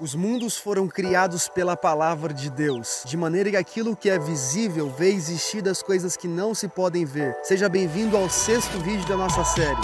Os mundos foram criados pela palavra de Deus, de maneira que aquilo que é visível vê existir das coisas que não se podem ver. Seja bem-vindo ao sexto vídeo da nossa série.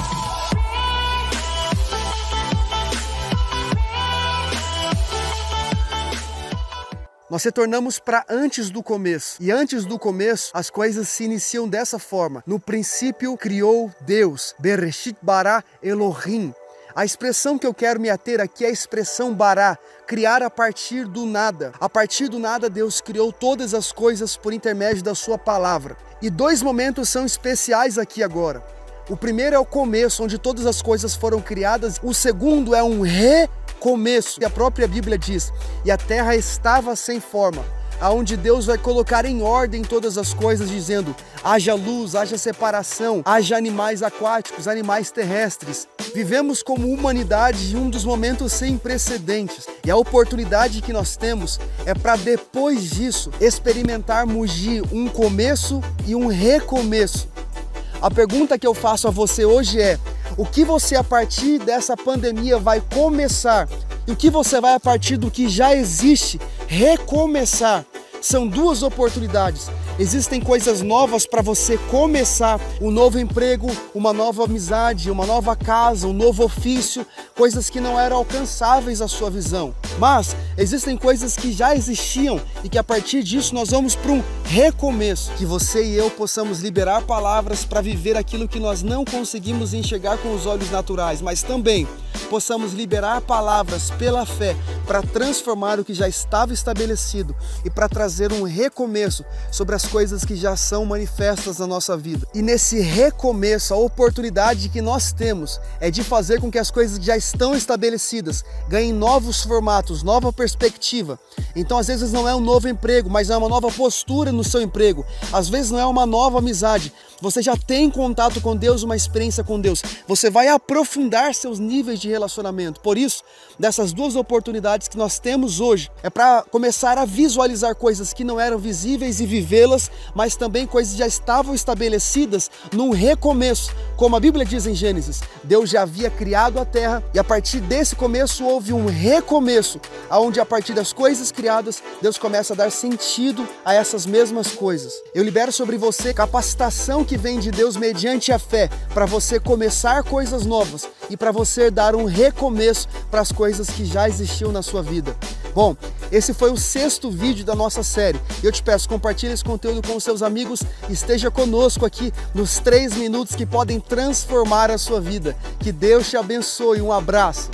Nós retornamos para antes do começo. E antes do começo, as coisas se iniciam dessa forma. No princípio criou Deus. Bereshit bara Elohim. A expressão que eu quero me ater aqui é a expressão bará, criar a partir do nada. A partir do nada, Deus criou todas as coisas por intermédio da Sua palavra. E dois momentos são especiais aqui agora. O primeiro é o começo, onde todas as coisas foram criadas. O segundo é um recomeço. E a própria Bíblia diz: e a terra estava sem forma aonde Deus vai colocar em ordem todas as coisas, dizendo: haja luz, haja separação, haja animais aquáticos, animais terrestres. Vivemos como humanidade um dos momentos sem precedentes. E a oportunidade que nós temos é para depois disso experimentarmos de um começo e um recomeço. A pergunta que eu faço a você hoje é: o que você a partir dessa pandemia vai começar? E o que você vai a partir do que já existe recomeçar? São duas oportunidades. Existem coisas novas para você começar, um novo emprego, uma nova amizade, uma nova casa, um novo ofício, coisas que não eram alcançáveis à sua visão. Mas existem coisas que já existiam e que a partir disso nós vamos para um recomeço, que você e eu possamos liberar palavras para viver aquilo que nós não conseguimos enxergar com os olhos naturais, mas também possamos liberar palavras pela fé para transformar o que já estava estabelecido e para trazer um recomeço sobre as coisas que já são manifestas na nossa vida. E nesse recomeço, a oportunidade que nós temos é de fazer com que as coisas que já estão estabelecidas ganhem novos formatos, nova perspectiva. Então, às vezes não é um novo emprego, mas é uma nova postura no seu emprego. Às vezes não é uma nova amizade. Você já tem contato com Deus, uma experiência com Deus. Você vai aprofundar seus níveis de relacionamento. Por isso, dessas duas oportunidades que nós temos hoje, é para começar a visualizar coisas que não eram visíveis e vivê-las, mas também coisas já estavam estabelecidas num recomeço. Como a Bíblia diz em Gênesis, Deus já havia criado a terra e a partir desse começo houve um recomeço, aonde a partir das coisas criadas, Deus começa a dar sentido a essas mesmas coisas. Eu libero sobre você capacitação que vem de Deus mediante a fé para você começar coisas novas e para você dar um recomeço para as coisas que já existiam na sua vida. Bom, esse foi o sexto vídeo da nossa série. Eu te peço, compartilhe esse conteúdo com seus amigos, esteja conosco aqui nos três minutos que podem transformar a sua vida. Que Deus te abençoe. Um abraço.